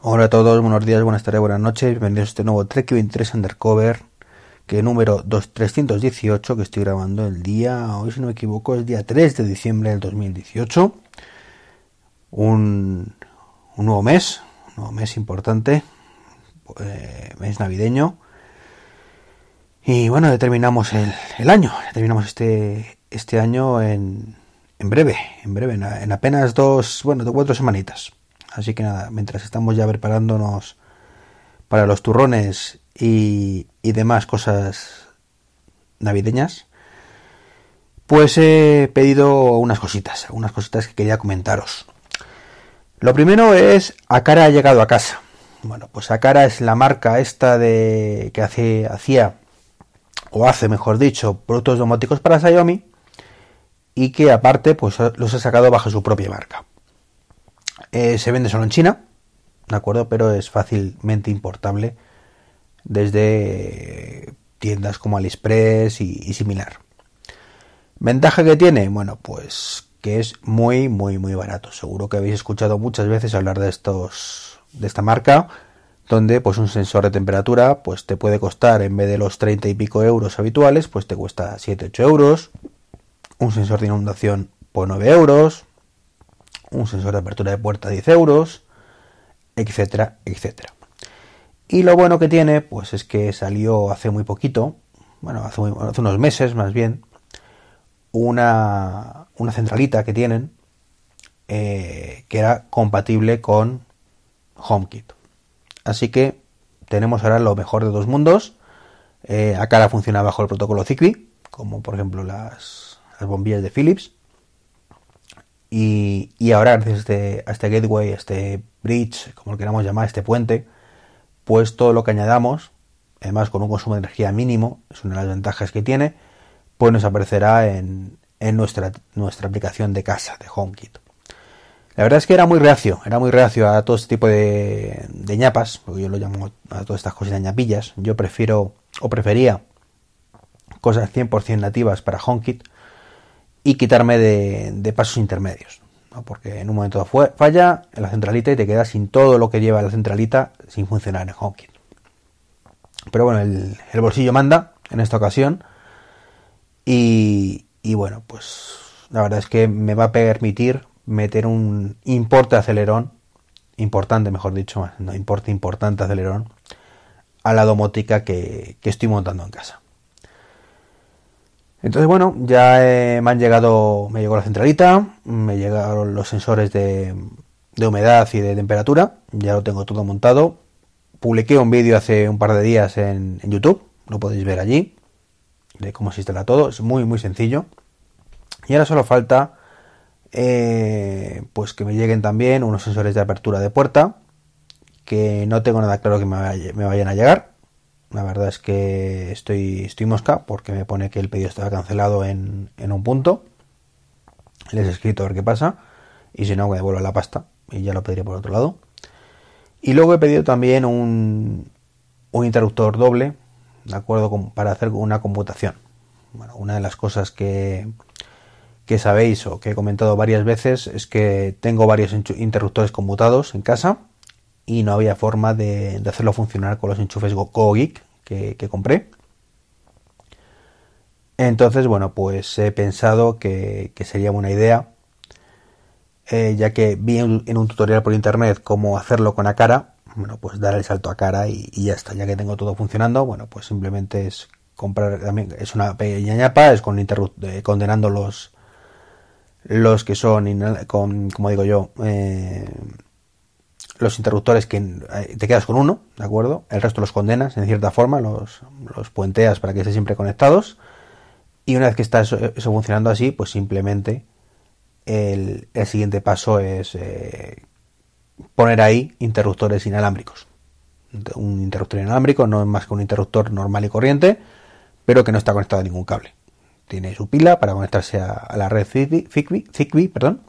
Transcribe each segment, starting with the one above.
Hola a todos, buenos días, buenas tardes, buenas noches. Bienvenidos a este nuevo Trek 23 Undercover, que número 2318, que estoy grabando el día, hoy si no me equivoco, es día 3 de diciembre del 2018. Un, un nuevo mes, un nuevo mes importante, eh, mes navideño. Y bueno, determinamos el, el año, terminamos este, este año en, en breve, en breve, en, en apenas dos, bueno, cuatro semanitas. Así que nada, mientras estamos ya preparándonos para los turrones y, demás cosas navideñas, pues he pedido unas cositas, algunas cositas que quería comentaros. Lo primero es Akara ha llegado a casa. Bueno, pues Akara es la marca esta de que hace, hacía o hace, mejor dicho, productos domóticos para Xiaomi y que aparte pues los ha sacado bajo su propia marca. Eh, se vende solo en China, ¿de acuerdo? Pero es fácilmente importable desde tiendas como AliExpress y, y similar. ¿Ventaja que tiene? Bueno, pues que es muy, muy, muy barato. Seguro que habéis escuchado muchas veces hablar de estos, de esta marca, donde pues un sensor de temperatura pues te puede costar en vez de los 30 y pico euros habituales, pues te cuesta 7-8 euros. Un sensor de inundación por 9 euros un sensor de apertura de puerta 10 euros, etcétera, etcétera. Y lo bueno que tiene, pues es que salió hace muy poquito, bueno, hace, unos meses más bien, una, una centralita que tienen eh, que era compatible con HomeKit. Así que tenemos ahora lo mejor de dos mundos. Eh, acá la funciona bajo el protocolo Zigbee, como por ejemplo las, las bombillas de Philips y, ahora, gracias a este, a este gateway, a este bridge, como lo queramos llamar, este puente, pues todo lo que añadamos, además con un consumo de energía mínimo, es una de las ventajas que tiene, pues nos aparecerá en, en nuestra, nuestra aplicación de casa, de HomeKit. La verdad es que era muy reacio, era muy reacio a todo este tipo de, de ñapas, porque yo lo llamo a todas estas cosas de ñapillas. Yo prefiero o prefería cosas 100% nativas para HomeKit y quitarme de, pasos intermedios. ¿no? Porque en un momento fue, falla en la centralita y te quedas sin todo lo que lleva la centralita sin funcionar en HomeKit. Pero bueno, el, el, bolsillo manda en esta ocasión. Y, y, bueno, pues la verdad es que me va a permitir meter un importe acelerón, importante mejor dicho, no importe importante acelerón, a la domótica que, que estoy montando en casa. Entonces, bueno, ya eh, me han llegado, me llegó la centralita, me llegaron los sensores de, humedad y de temperatura, ya lo tengo todo montado. Publiqué un vídeo hace un par de días en, YouTube, lo podéis ver allí, de cómo se instala todo, es muy, muy sencillo. Y ahora solo falta, eh, pues que me lleguen también unos sensores de apertura de puerta, que no tengo nada claro que me vayan a llegar, la verdad es que estoy, estoy mosca porque me pone que el pedido estaba cancelado en, en un punto. Les he escrito a ver qué pasa. Y si no, me devuelvo la pasta y ya lo pediré por otro lado. Y luego he pedido también un, un interruptor doble, ¿de acuerdo? Para hacer una computación. Bueno, una de las cosas que, que sabéis o que he comentado varias veces es que tengo varios interruptores conmutados en casa y no había forma de, hacerlo funcionar con los enchufes GoGeek que, que, compré. Entonces, bueno, pues he pensado que, sería buena idea, eh, ya que vi en, un tutorial por internet cómo hacerlo con Akara, bueno, pues dar el salto a cara y, y, ya está, ya que tengo todo funcionando, bueno, pues simplemente es comprar, también es una pequeña ñapa, es con eh, condenando los los que son, con, como digo yo, eh, los interruptores que eh, te quedas con uno, ¿de acuerdo? El resto los condenas en cierta forma, los, los puenteas para que estén siempre conectados. Y una vez que está eso, funcionando así, pues simplemente el, el siguiente paso es eh, poner ahí interruptores inalámbricos. Un interruptor inalámbrico no es más que un interruptor normal y corriente, pero que no está conectado a ningún cable. Tiene su pila para conectarse a, la red Zigbee, Zigbee perdón,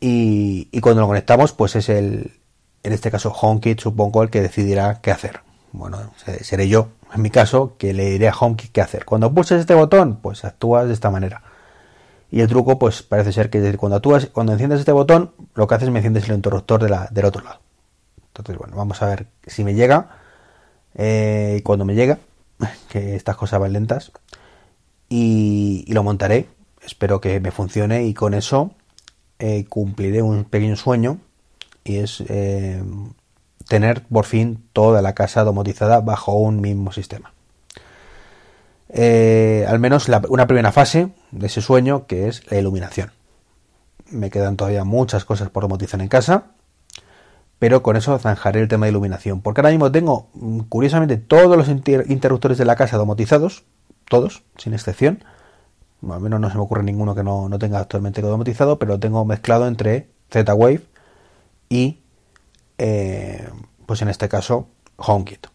y, y, cuando lo conectamos, pues es el, en este caso HomeKit, supongo, el que decidirá qué hacer. Bueno, seré yo, en mi caso, que le diré a HomeKit qué hacer. Cuando pulses este botón, pues actúas de esta manera. Y el truco, pues parece ser que cuando actúas, cuando enciendes este botón, lo que haces es me enciendes el interruptor de la, del otro lado. Entonces, bueno, vamos a ver si me llega. Eh, cuando me llega, que estas cosas van lentas. Y, lo montaré. Espero que me funcione y con eso eh, cumpliré un pequeño sueño. Y es eh, tener por fin toda la casa domotizada bajo un mismo sistema. al menos una primera fase de ese sueño que es la iluminación. Me quedan todavía muchas cosas por domotizar en casa pero con eso zanjaré el tema de iluminación. Porque ahora mismo tengo, mm, curiosamente, todos los interruptores de la casa domotizados, todos, sin excepción. Al menos no se me ocurre ninguno que no, tenga actualmente domotizado, pero lo tengo mezclado entre Z-Wave y, eh, pues en este caso, HomeKit.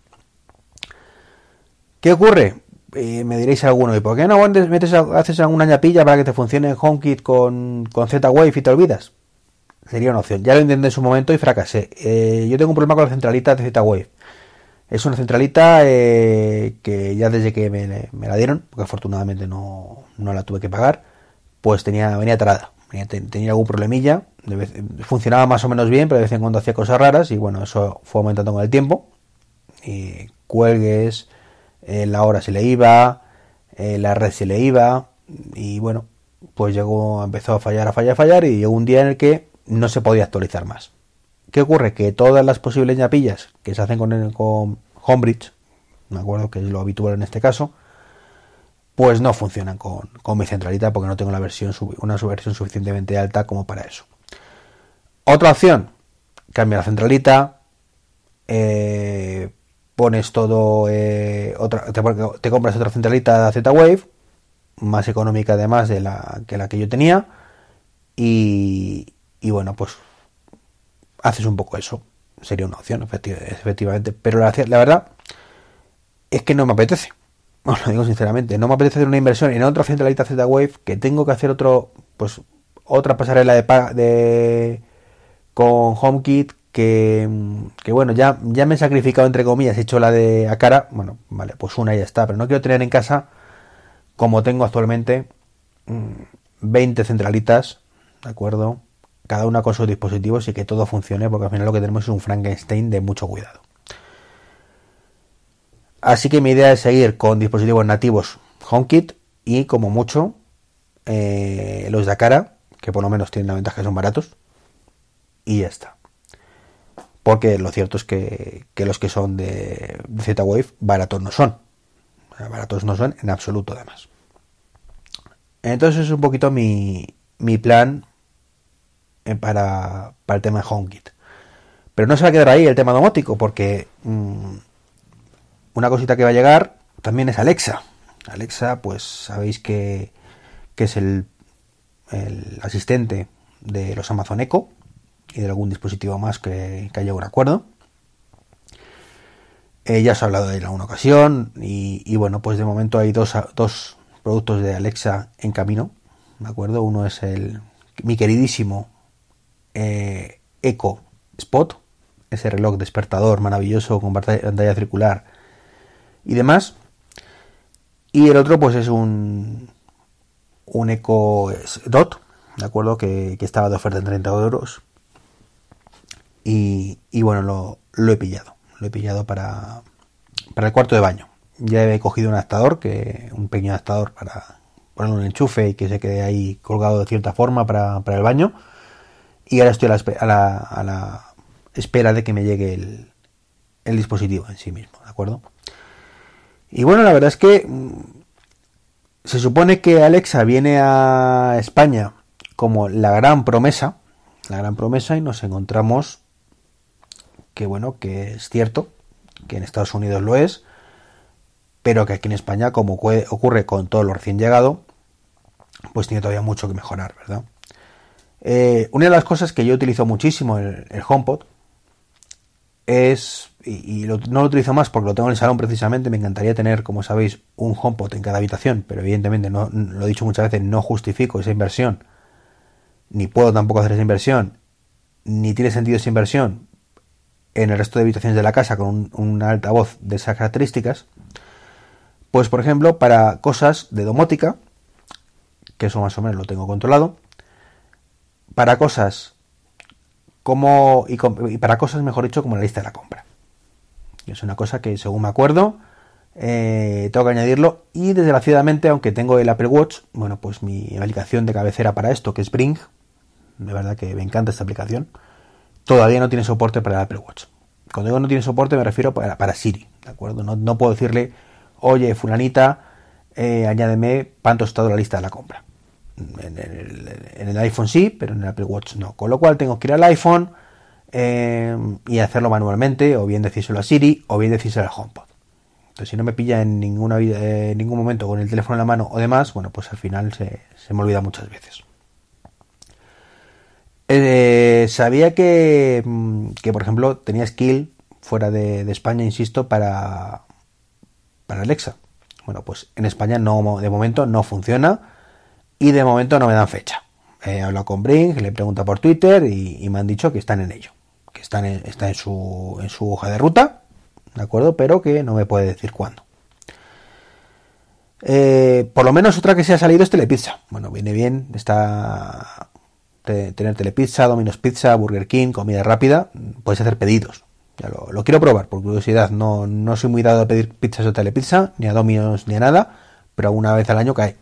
¿Qué ocurre? Eh, me diréis alguno, ¿y por qué no haces alguna ñapilla para que te funcione HomeKit con, con Z-Wave y te olvidas? sería una opción. Ya lo intenté en su momento y fracasé. Eh, yo tengo un problema con la centralita de Z-Wave. Es una centralita eh, que ya desde que me, la dieron, porque afortunadamente no, la tuve que pagar, pues tenía venía atrada. Tenía, algún problemilla, funcionaba más o menos bien, pero de vez en cuando hacía cosas raras y bueno, eso fue aumentando con el tiempo. Y cuelgues, eh, la hora se le iba, la red se le iba y bueno, pues llegó, empezó a fallar, a fallar, a fallar y llegó un día en el que no se podía actualizar más. ¿Qué ocurre? Que todas las posibles ñapillas que se hacen con, con Homebridge, me acuerdo que es lo habitual en este caso, pues no funcionan con, mi centralita porque no tengo la versión, una versión suficientemente alta como para eso. Otra opción, cambia la centralita, eh, pones todo, eh, otra, te, compras otra centralita Z-Wave, más económica además de la que la que yo tenía, y, y bueno, pues haces un poco eso. Sería una opción, efectivamente. Pero la, verdad es que no me apetece. Os lo digo sinceramente. No me apetece hacer una inversión en otra centralita Z-Wave que tengo que hacer otro, pues otra pasarela de, de con HomeKit que, que, bueno, ya, ya me he sacrificado entre comillas, he hecho la de a cara, bueno, vale, pues una y ya está, pero no quiero tener en casa como tengo actualmente 20 mm, centralitas, ¿de acuerdo? Cada una con sus dispositivos y que todo funcione, porque al final lo que tenemos es un Frankenstein de mucho cuidado. Así que mi idea es seguir con dispositivos nativos HomeKit y como mucho eh, los de Akara, que por lo menos tienen la ventaja que son baratos, y ya está. Porque lo cierto es que, los que son de, Z-Wave baratos no son. Baratos no son en absoluto además. Entonces es un poquito mi, mi plan eh, para, el tema de HomeKit. Pero no se va a quedar ahí el tema domótico, porque mm, una cosita que va a llegar también es Alexa. Alexa, pues sabéis que, es el, asistente de los Amazon Echo y de algún dispositivo más que, haya un acuerdo. Eh, ya os he hablado de él en alguna ocasión y, bueno, pues de momento hay dos, dos productos de Alexa en camino, ¿de acuerdo? Uno es el mi queridísimo eh, Eco Spot, ese reloj despertador maravilloso con pantalla circular y demás. Y el otro pues es un, un Eco Dot, ¿de acuerdo? Que, estaba de oferta en 30 euros. Y, bueno, lo, he pillado. Lo he pillado para, para el cuarto de baño. Ya he cogido un adaptador, que, un pequeño adaptador para ponerle un enchufe y que se quede ahí colgado de cierta forma para, para el baño y ahora estoy a la, espera de que me llegue el, dispositivo en sí mismo, ¿de acuerdo? Y bueno, la verdad es que mm, se supone que Alexa viene a España como la gran promesa, la gran promesa y nos encontramos que bueno, que es cierto, que en Estados Unidos lo es, pero que aquí en España, como ocurre con todo lo recién llegado, pues tiene todavía mucho que mejorar, ¿verdad? Eh, una de las cosas que yo utilizo muchísimo el, el HomePod es, y, no lo utilizo más porque lo tengo en el salón precisamente, me encantaría tener, como sabéis, un HomePod en cada habitación, pero evidentemente, no, lo he dicho muchas veces, no justifico esa inversión, ni puedo tampoco hacer esa inversión, ni tiene sentido esa inversión en el resto de habitaciones de la casa con un, un altavoz de esas características, pues por ejemplo, para cosas de domótica, que eso más o menos lo tengo controlado, para cosas como y, para cosas, mejor dicho, como la lista de la compra. Es una cosa que, según me acuerdo, eh, tengo que añadirlo. Y desgraciadamente, aunque tengo el Apple Watch, bueno, pues mi aplicación de cabecera para esto, que es Bring, de verdad que me encanta esta aplicación, todavía no tiene soporte para el Apple Watch. Cuando digo no tiene soporte me refiero para, Siri, ¿de acuerdo? No, puedo decirle, oye, fulanita, eh, añádeme tostado a la lista de la compra. En el, iPhone sí, pero en el Apple Watch no. Con lo cual tengo que ir al iPhone eh, y hacerlo manualmente, o bien decírselo a Siri, o bien decírselo al HomePod. Entonces, si no me pilla en ninguna, eh, ningún momento con el teléfono en la mano o demás, bueno, pues al final se, me olvida muchas veces. Eh, sabía que, mm, que, por ejemplo, tenía skill fuera de, España, insisto, para, para Alexa. Bueno, pues en España no, de momento no funciona y de momento no me dan fecha. He hablado con Brink, le pregunta por Twitter y, me han dicho que están en ello, que están en, está en su, en su hoja de ruta, ¿de acuerdo? Pero que no me puede decir cuándo. Eh, por lo menos otra que se ha salido es Telepizza. Bueno, viene bien, está tener Telepizza, Domino's Pizza, Burger King, comida rápida, puedes hacer pedidos. Ya lo, quiero probar, por curiosidad. No, no soy muy dado a pedir pizzas o Telepizza, ni a Domino's ni a nada, pero una vez al año cae.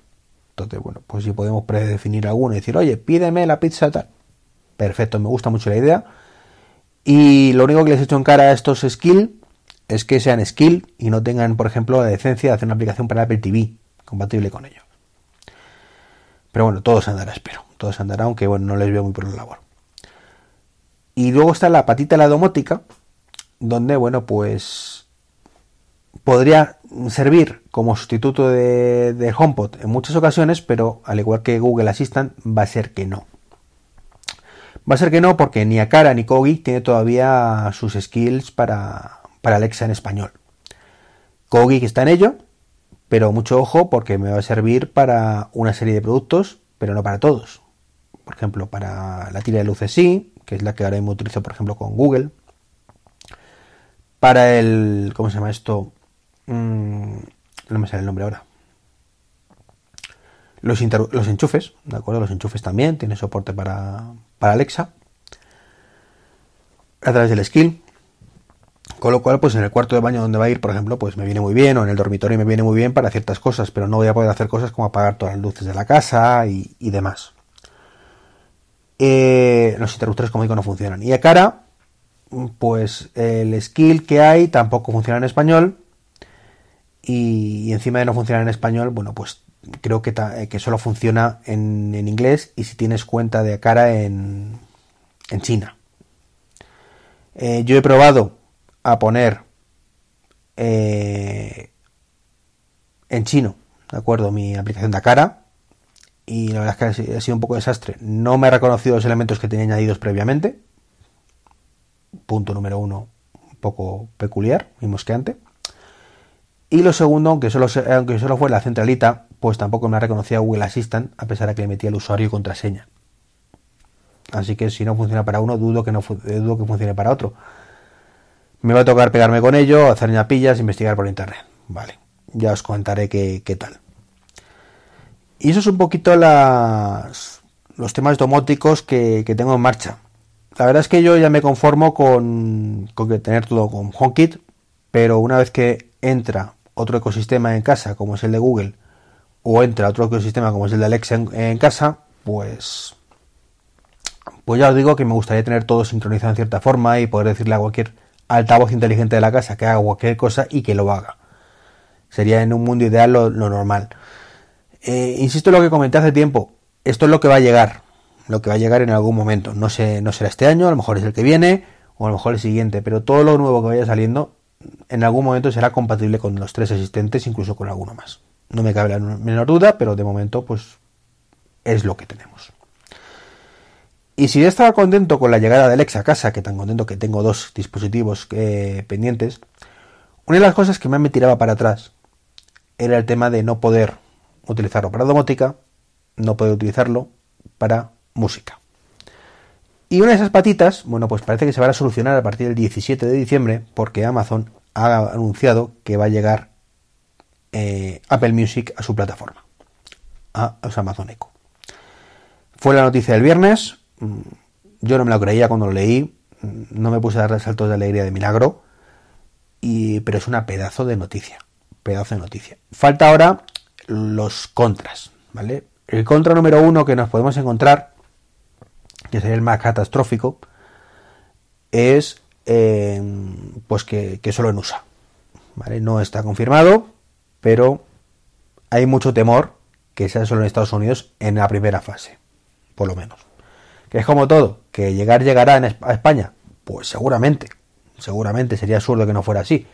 Entonces, bueno, pues si podemos predefinir alguno y decir, oye, pídeme la pizza tal. Perfecto, me gusta mucho la idea. Y lo único que les he hecho en cara a estos skill es que sean skill y no tengan, por ejemplo, la decencia de hacer una aplicación para Apple TV compatible con ellos. Pero bueno, todo se andará, espero. Todo se andará, aunque bueno, no les veo muy por la labor. Y luego está la patita de la domótica, donde, bueno, pues podría servir como sustituto de, HomePod en muchas ocasiones, pero al igual que Google Assistant, va a ser que no. Va a ser que no, porque ni Akara ni Kogi tiene todavía sus skills para, Alexa en español. Kogi está en ello, pero mucho ojo porque me va a servir para una serie de productos, pero no para todos. Por ejemplo, para la tira de luces sí, que es la que ahora mismo utilizo, por ejemplo, con Google. Para el, ¿cómo se llama esto? Mm, no me sale el nombre ahora. Los, enchufes, ¿de acuerdo? Los enchufes también tienen soporte para, para Alexa. A través del skill. Con lo cual, pues en el cuarto de baño donde va a ir, por ejemplo, pues me viene muy bien, o en el dormitorio me viene muy bien para ciertas cosas, pero no voy a poder hacer cosas como apagar todas las luces de la casa y, demás. Eh, los interruptores, como digo, no funcionan. Y a cara, pues el skill que hay tampoco funciona en español y, encima de no funcionar en español, bueno, pues creo que, eh, que solo funciona en, inglés y si tienes cuenta de cara en, en China. Eh, yo he probado a poner eh, en chino, ¿de acuerdo? Mi aplicación de cara y la verdad es que ha sido un poco desastre. No me ha reconocido los elementos que tenía añadidos previamente. Punto número uno, un poco peculiar y mosqueante. Y lo segundo, aunque solo, aunque solo fue la centralita, pues tampoco me ha reconocido Google Assistant, a pesar de que le metía el usuario y contraseña. Así que si no funciona para uno, dudo que, no, dudo que funcione para otro. Me va a tocar pegarme con ello, hacer ñapillas, investigar por internet. Vale, ya os contaré qué, tal. Y eso es un poquito las, los temas domóticos que, que, tengo en marcha. La verdad es que yo ya me conformo con, con tener todo con HomeKit, pero una vez que entra otro ecosistema en casa, como es el de Google, o entra otro ecosistema como es el de Alexa en, casa, pues, pues ya os digo que me gustaría tener todo sincronizado en cierta forma y poder decirle a cualquier altavoz inteligente de la casa que haga cualquier cosa y que lo haga. Sería en un mundo ideal lo, normal. Eh, insisto en lo que comenté hace tiempo. Esto es lo que va a llegar. Lo que va a llegar en algún momento. No, sé, no será este año, a lo mejor es el que viene, o a lo mejor el siguiente. Pero todo lo nuevo que vaya saliendo en algún momento será compatible con los tres existentes, incluso con alguno más. No me cabe la menor duda, pero de momento, pues es lo que tenemos. Y si yo estaba contento con la llegada de Alexa a casa, que tan contento que tengo dos dispositivos eh, pendientes, una de las cosas que más me tiraba para atrás era el tema de no poder utilizarlo para domótica, no poder utilizarlo para música. Y una de esas patitas, bueno, pues parece que se va a solucionar a partir del 17 de diciembre, porque Amazon ha anunciado que va a llegar eh, Apple Music a su plataforma, a, Amazon Echo. Fue la noticia del viernes, mm, Yo no me lo creía cuando lo leí, no me puse a dar saltos de alegría de milagro, y, pero es una pedazo de noticia, pedazo de noticia. Falta ahora los contras, ¿vale? El contra número uno que nos podemos encontrar, que sería el más catastrófico, es eh, pues que, que, solo en USA. ¿vale? No está confirmado, pero hay mucho temor que sea solo en Estados Unidos en la primera fase, por lo menos. Que es como todo, que llegar llegará a España, pues seguramente, seguramente sería absurdo que no fuera así.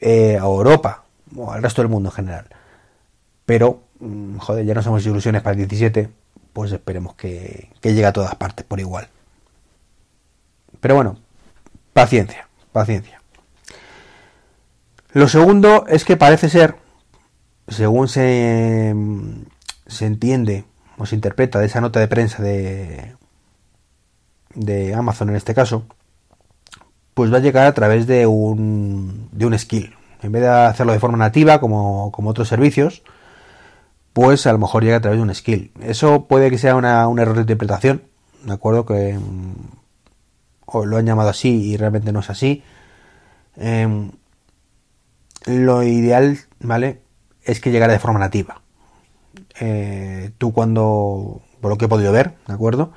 Eh, a Europa o al resto del mundo en general. Pero, mm, joder, ya no somos ilusiones para el 17, pues esperemos que, que llegue a todas partes por igual. Pero bueno, paciencia, paciencia. Lo segundo es que parece ser, según se, se entiende o se interpreta de esa nota de prensa de, de Amazon en este caso, pues va a llegar a través de un, de un skill. En vez de hacerlo de forma nativa como, como otros servicios, pues a lo mejor llega a través de un skill. Eso puede que sea una, un error de interpretación, ¿de acuerdo? Que o lo han llamado así y realmente no es así. Eh, lo ideal, ¿vale? Es que llegara de forma nativa. Eh, tú cuando, por lo que he podido ver, ¿de acuerdo?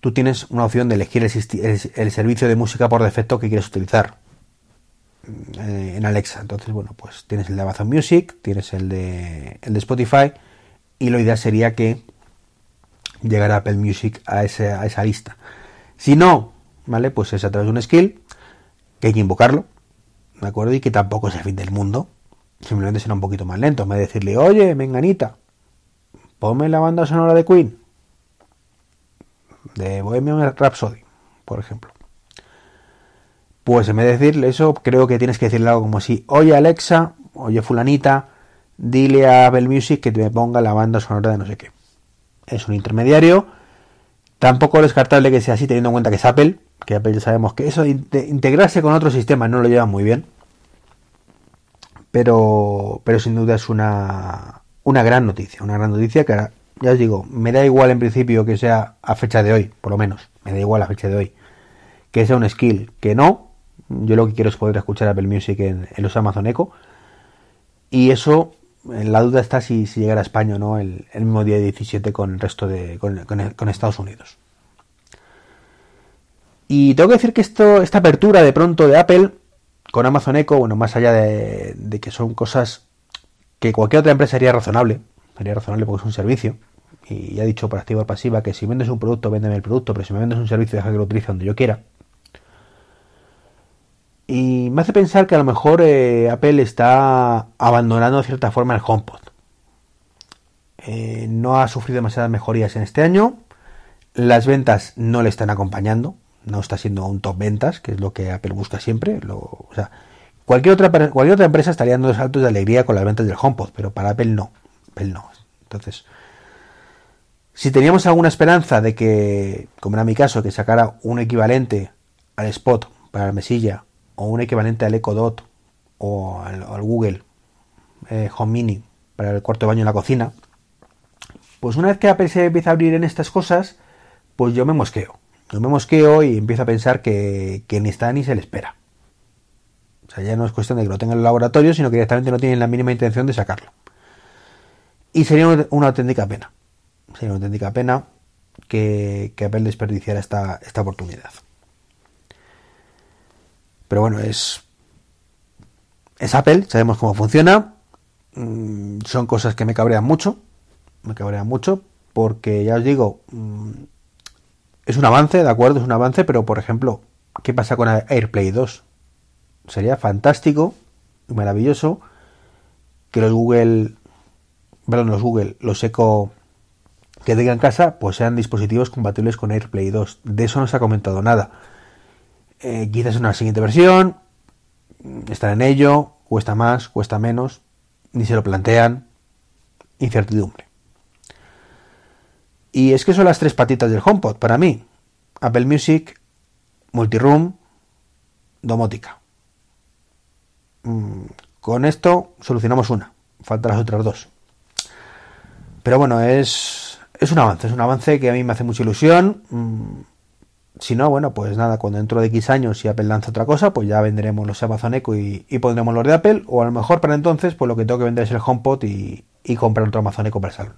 Tú tienes una opción de elegir el, servicio de música por defecto que quieres utilizar eh, en Alexa. Entonces, bueno, pues tienes el de Amazon Music, tienes el de, el de Spotify y lo ideal sería que llegara Apple Music a, ese, a esa lista. Si no, ¿vale? Pues es a través de un skill que hay que invocarlo, ¿de acuerdo? Y que tampoco es el fin del mundo. Simplemente será un poquito más lento. Me decirle, oye, menganita, ponme la banda sonora de Queen. De Bohemian Rhapsody, por ejemplo. Pues en vez de decirle eso, creo que tienes que decirle algo como así, oye Alexa, oye fulanita, dile a Apple Music que te ponga la banda sonora de no sé qué. Es un intermediario. Tampoco es descartable que sea así teniendo en cuenta que es Apple, que Apple ya sabemos que eso integrarse con otros sistemas no lo lleva muy bien. Pero, pero sin duda es una, una gran noticia, una gran noticia que ya os digo, me da igual en principio que sea a fecha de hoy, por lo menos, me da igual a fecha de hoy, que sea un skill, que no, yo lo que quiero es poder escuchar Apple Music en, los Amazon Echo, y eso, en la duda está si, si llegará a España o no el, mismo día 17 con el resto de, con Estados Unidos. Y tengo que decir que esto, esta apertura de pronto de Apple con Amazon Echo, bueno, más allá de, que son cosas que cualquier otra empresa haría razonable, sería razonable porque es un servicio, y ya he dicho por activa o pasiva que si vendes un producto, véndeme el producto, pero si me vendes un servicio, deja que lo utilice donde yo quiera. Y me hace pensar que a lo mejor eh, Apple está abandonando de cierta forma el HomePod. Eh, no ha sufrido demasiadas mejorías en este año. Las ventas no le están acompañando no está siendo un top ventas, que es lo que Apple busca siempre. Lo, o sea, cualquier otra, cualquier otra empresa estaría dando saltos de alegría con las ventas del HomePod, pero para Apple no. Apple no. Entonces, si teníamos alguna esperanza de que, como era mi caso, que sacara un equivalente al Spot para la mesilla, o un equivalente al Echo Dot, o al, Google eh, Home Mini para el cuarto de baño en la cocina, pues una vez que Apple se empieza a abrir en estas cosas, pues yo me mosqueo. Yo me mosqueo y empiezo a pensar que, ni está ni se le espera. O sea, ya no es cuestión de que lo tenga en el laboratorio, sino que directamente no tienen la mínima intención de sacarlo. Y sería una, auténtica pena. Sería una auténtica pena que, Apple desperdiciara esta, esta oportunidad. Pero bueno, es, es Apple, sabemos cómo funciona. Mm, son cosas que me cabrean mucho. Me cabrean mucho porque ya os digo, mm, es un avance, de acuerdo, es un avance, pero por ejemplo, ¿qué pasa con AirPlay 2? Sería fantástico y maravilloso que los Google, perdón, los Google, los Echo que tengan en casa, pues sean dispositivos compatibles con AirPlay 2. De eso no se ha comentado nada. Eh, quizás una siguiente versión, están en ello, cuesta más, cuesta menos, ni se lo plantean, incertidumbre. Y es que son las tres patitas del HomePod para mí. Apple Music, Multiroom, Domótica. Mm, con esto solucionamos una. Faltan las otras dos. Pero bueno, es, es un avance. Es un avance que a mí me hace mucha ilusión. Si no, bueno, pues nada, cuando dentro de X años si Apple lanza otra cosa, pues ya venderemos los Amazon Echo y, pondremos los de Apple, o a lo mejor para entonces, pues lo que tengo que vender es el HomePod y, y comprar otro Amazon Echo para el salón.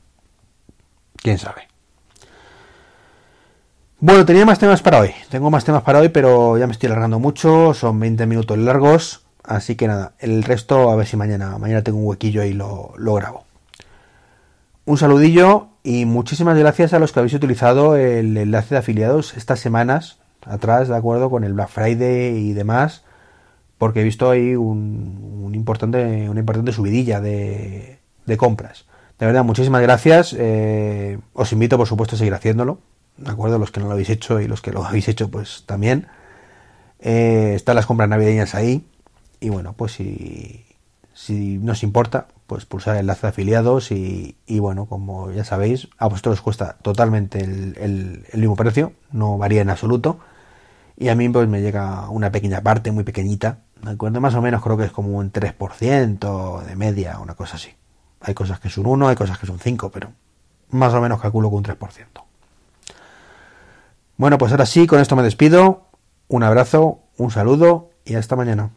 Quién sabe. Bueno, tenía más temas para hoy. Tengo más temas para hoy, pero ya me estoy alargando mucho. Son 20 minutos largos. Así que nada, el resto a ver si mañana, mañana tengo un huequillo y lo grabo. Un saludillo y muchísimas gracias a los que habéis utilizado el enlace de afiliados estas semanas atrás, de acuerdo, con el Black Friday y demás, porque he visto ahí un, importante, una importante subidilla de, de, compras. De verdad, muchísimas gracias. Eh, os invito, por supuesto, a seguir haciéndolo. ¿De acuerdo? Los que no lo habéis hecho y los que lo habéis hecho, pues también. Eh, están las compras navideñas ahí. Y bueno, pues si, si nos importa, pues pulsar el enlace de afiliados y, bueno, como ya sabéis, a vosotros os cuesta totalmente el, mismo precio, no varía en absoluto. Y a mí pues me llega una pequeña parte, muy pequeñita, ¿de acuerdo? Más o menos creo que es como un 3% de media, una cosa así. Hay cosas que son 1, hay cosas que son 5, pero más o menos calculo con un 3%. Bueno, pues ahora sí, con esto me despido. Un abrazo, un saludo y hasta mañana.